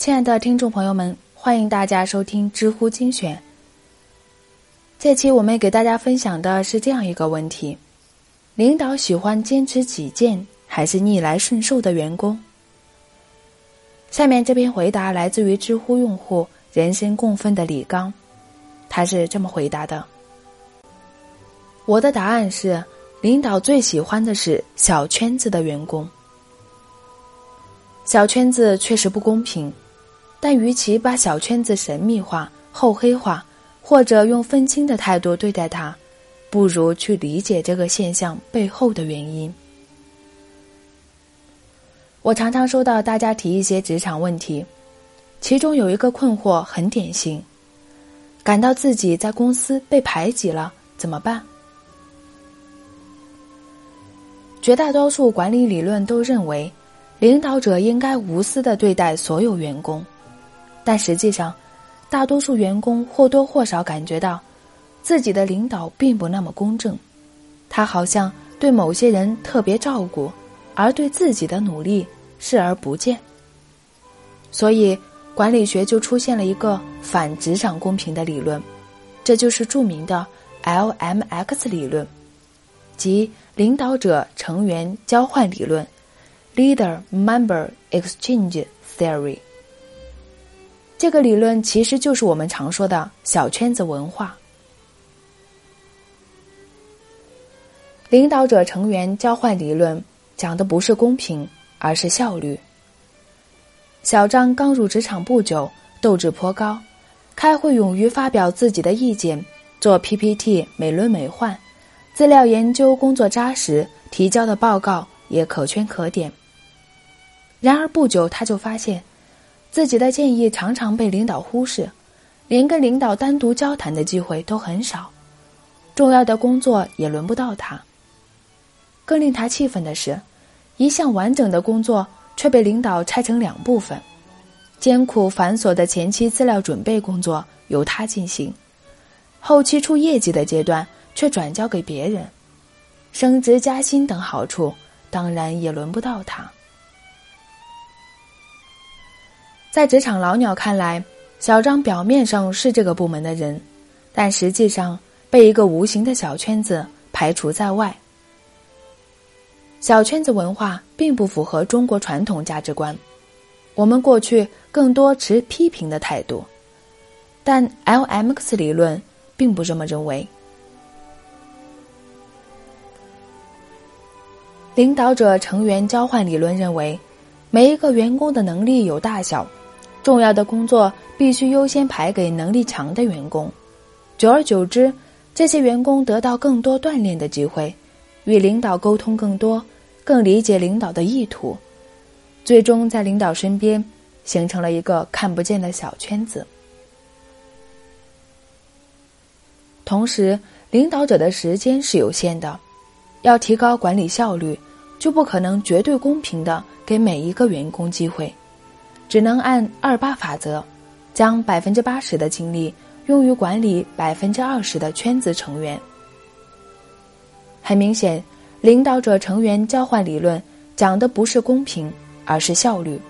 亲爱的听众朋友们，欢迎大家收听知乎精选。这期我们给大家分享的是这样一个问题：领导喜欢坚持己见还是逆来顺受的员工？下面这篇回答来自于知乎用户“人生共愤”的李刚，他是这么回答的：“我的答案是，领导最喜欢的是小圈子的员工。小圈子确实不公平。”但与其把小圈子神秘化、厚黑化，或者用愤青的态度对待它，不如去理解这个现象背后的原因。我常常收到大家提一些职场问题，其中有一个困惑很典型：感到自己在公司被排挤了，怎么办？绝大多数管理理论都认为，领导者应该无私的对待所有员工。但实际上，大多数员工或多或少感觉到，自己的领导并不那么公正，他好像对某些人特别照顾，而对自己的努力视而不见。所以，管理学就出现了一个反职场公平的理论，这就是著名的 LMX 理论，即领导者成员交换理论 （Leader-Member Exchange Theory）。这个理论其实就是我们常说的小圈子文化。领导者成员交换理论讲的不是公平，而是效率。小张刚入职场不久，斗志颇高，开会勇于发表自己的意见，做 PPT 美轮美奂，资料研究工作扎实，提交的报告也可圈可点。然而不久，他就发现。自己的建议常常被领导忽视，连跟领导单独交谈的机会都很少，重要的工作也轮不到他。更令他气愤的是，一项完整的工作却被领导拆成两部分，艰苦繁琐的前期资料准备工作由他进行，后期出业绩的阶段却转交给别人，升职加薪等好处当然也轮不到他。在职场老鸟看来，小张表面上是这个部门的人，但实际上被一个无形的小圈子排除在外。小圈子文化并不符合中国传统价值观，我们过去更多持批评的态度，但 LMX 理论并不这么认为。领导者成员交换理论认为，每一个员工的能力有大小。重要的工作必须优先排给能力强的员工，久而久之，这些员工得到更多锻炼的机会，与领导沟通更多，更理解领导的意图，最终在领导身边形成了一个看不见的小圈子。同时，领导者的时间是有限的，要提高管理效率，就不可能绝对公平的给每一个员工机会。只能按二八法则，将百分之八十的精力用于管理百分之二十的圈子成员。很明显，领导者成员交换理论讲的不是公平，而是效率。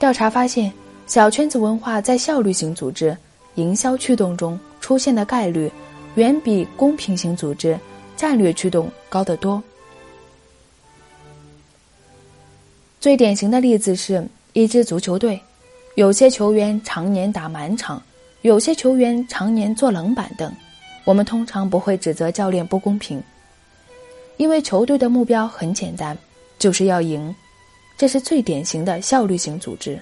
调查发现，小圈子文化在效率型组织、营销驱动中出现的概率，远比公平型组织、战略驱动高得多。最典型的例子是。一支足球队，有些球员常年打满场，有些球员常年坐冷板凳。我们通常不会指责教练不公平，因为球队的目标很简单，就是要赢。这是最典型的效率型组织。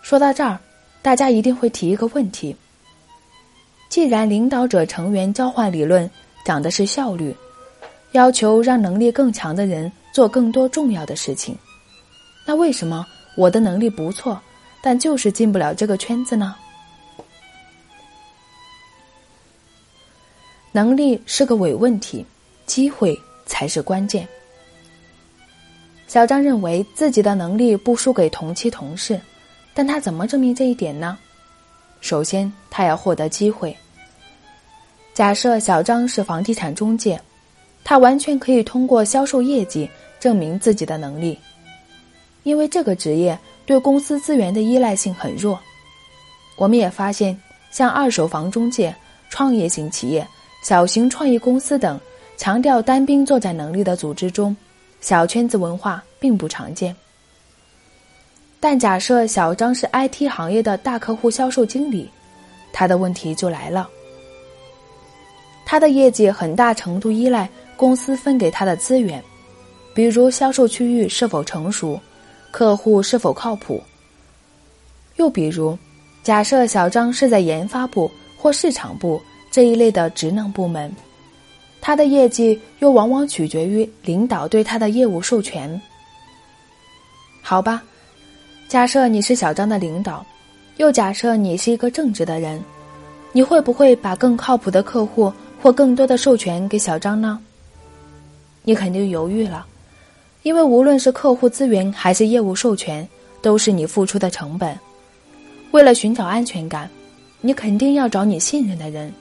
说到这儿，大家一定会提一个问题：既然领导者成员交换理论讲的是效率，要求让能力更强的人做更多重要的事情。那为什么我的能力不错，但就是进不了这个圈子呢？能力是个伪问题，机会才是关键。小张认为自己的能力不输给同期同事，但他怎么证明这一点呢？首先，他要获得机会。假设小张是房地产中介，他完全可以通过销售业绩证明自己的能力。因为这个职业对公司资源的依赖性很弱。我们也发现，像二手房中介、创业型企业、小型创意公司等强调单兵作战能力的组织中，小圈子文化并不常见。但假设小张是 IT 行业的大客户销售经理，他的问题就来了。他的业绩很大程度依赖公司分给他的资源，比如销售区域是否成熟，客户是否靠谱。又比如，假设小张是在研发部或市场部这一类的职能部门，他的业绩又往往取决于领导对他的业务授权。好吧。假设你是小张的领导，又假设你是一个正直的人，你会不会把更靠谱的客户或更多的授权给小张呢？你肯定犹豫了，因为无论是客户资源还是业务授权，都是你付出的成本。为了寻找安全感，你肯定要找你信任的人，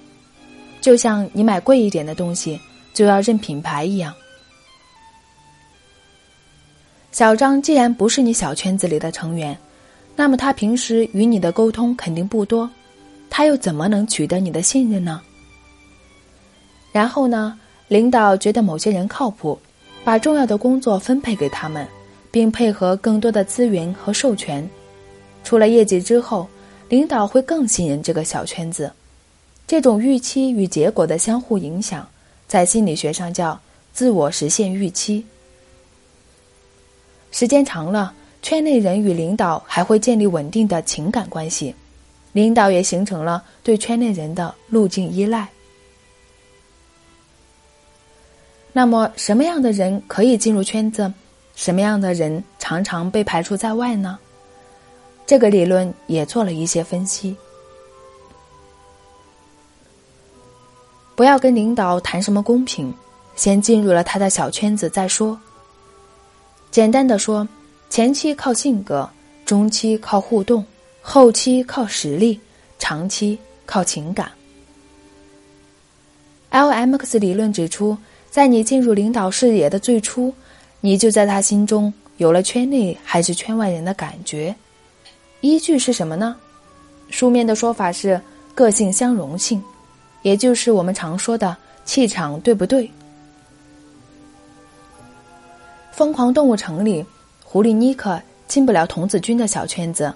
就像你买贵一点的东西就要认品牌一样。小张既然不是你小圈子里的成员，那么他平时与你的沟通肯定不多，他又怎么能取得你的信任呢？然后呢，领导觉得某些人靠谱，把重要的工作分配给他们，并配合更多的资源和授权。出了业绩之后，领导会更信任这个小圈子。这种预期与结果的相互影响，在心理学上叫自我实现预期。时间长了，圈内人与领导还会建立稳定的情感关系，领导也形成了对圈内人的路径依赖。那么，什么样的人可以进入圈子？什么样的人常常被排除在外呢？这个理论也做了一些分析。不要跟领导谈什么公平，先进入了他的小圈子再说。简单的说，前期靠性格，中期靠互动，后期靠实力，长期靠情感。LMX 理论指出，在你进入领导视野的最初，你就在他心中有了圈内还是圈外人的感觉。依据是什么呢？书面的说法是个性相容性，也就是我们常说的气场对不对？疯狂动物城里，狐狸尼克进不了童子军的小圈子，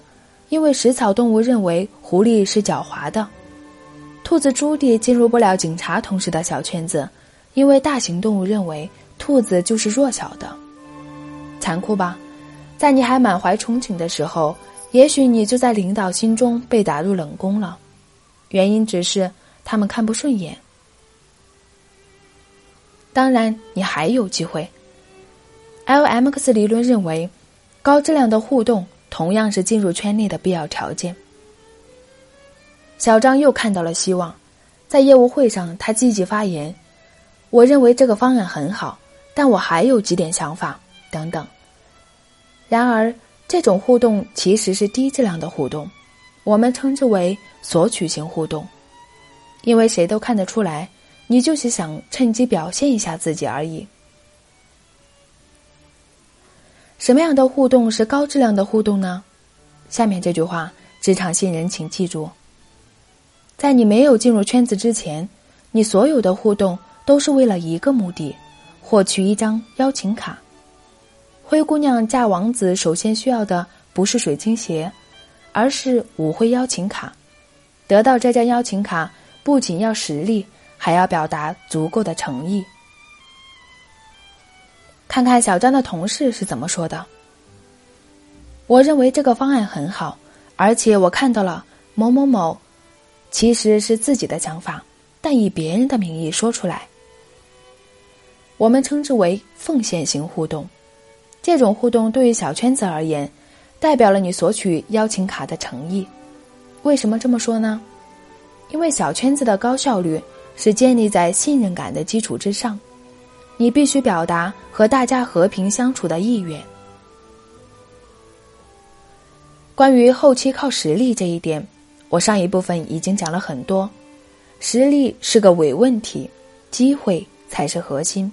因为食草动物认为狐狸是狡猾的；兔子朱迪进入不了警察同事的小圈子，因为大型动物认为兔子就是弱小的。残酷吧？在你还满怀憧憬的时候，也许你就在领导心中被打入冷宫了，原因只是他们看不顺眼。当然，你还有机会。LMX 理论认为，高质量的互动同样是进入圈内的必要条件。小张又看到了希望，在业务会上，他积极发言：“我认为这个方案很好，但我还有几点想法。”等等。然而，这种互动其实是低质量的互动，我们称之为索取型互动，因为谁都看得出来，你就是想趁机表现一下自己而已。什么样的互动是高质量的互动呢？下面这句话，职场新人请记住：在你没有进入圈子之前，你所有的互动都是为了一个目的——获取一张邀请卡。灰姑娘嫁王子首先需要的不是水晶鞋，而是舞会邀请卡。得到这张邀请卡，不仅要实力，还要表达足够的诚意。看看小张的同事是怎么说的。我认为这个方案很好，而且我看到了某某某，其实是自己的想法，但以别人的名义说出来。我们称之为奉献型互动。这种互动对于小圈子而言，代表了你索取邀请卡的诚意。为什么这么说呢？因为小圈子的高效率是建立在信任感的基础之上。你必须表达和大家和平相处的意愿。关于后期靠实力这一点，我上一部分已经讲了很多。实力是个伪问题，机会才是核心。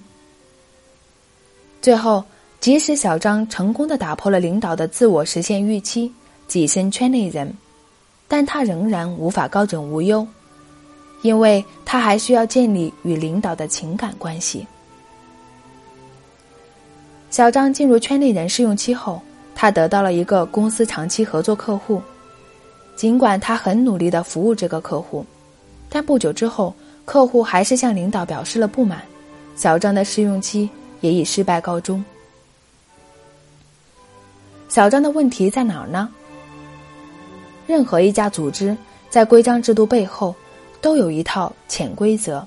最后，即使小张成功的打破了领导的自我实现预期，跻身圈内人，但他仍然无法高枕无忧，因为他还需要建立与领导的情感关系。小张进入圈内人试用期后，他得到了一个公司长期合作客户，尽管他很努力的服务这个客户，但不久之后，客户还是向领导表示了不满，小张的试用期也以失败告终。小张的问题在哪儿呢？任何一家组织在规章制度背后都有一套潜规则，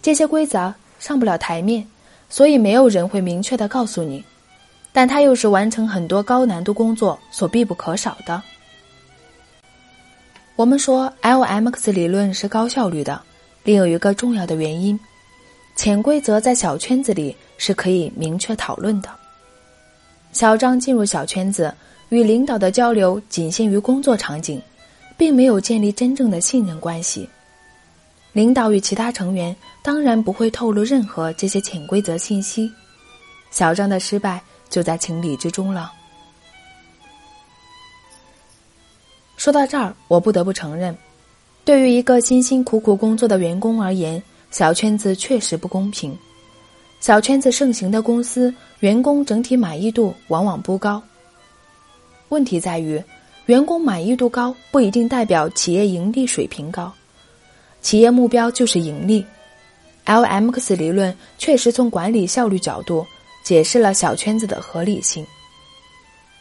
这些规则上不了台面，所以没有人会明确的告诉你，但它又是完成很多高难度工作所必不可少的。我们说 LMX 理论是高效率的，另有一个重要的原因，潜规则在小圈子里是可以明确讨论的。小张进入小圈子，与领导的交流仅限于工作场景，并没有建立真正的信任关系。领导与其他成员当然不会透露任何这些潜规则信息。小张的失败就在情理之中了。说到这儿，我不得不承认，对于一个辛辛苦苦工作的员工而言，小圈子确实不公平。小圈子盛行的公司，员工整体满意度往往不高。问题在于，员工满意度高不一定代表企业盈利水平高。企业目标就是盈利。LMX 理论确实从管理效率角度解释了小圈子的合理性。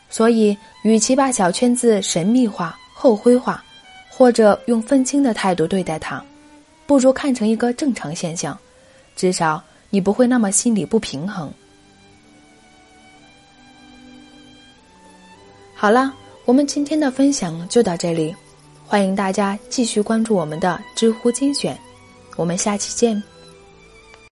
所以，与其把小圈子神秘化、后灰化，或者用愤青的态度对待它，不如看成一个正常现象，至少。你不会那么心里不平衡。好了，我们今天的分享就到这里，欢迎大家继续关注我们的知乎精选，我们下期见。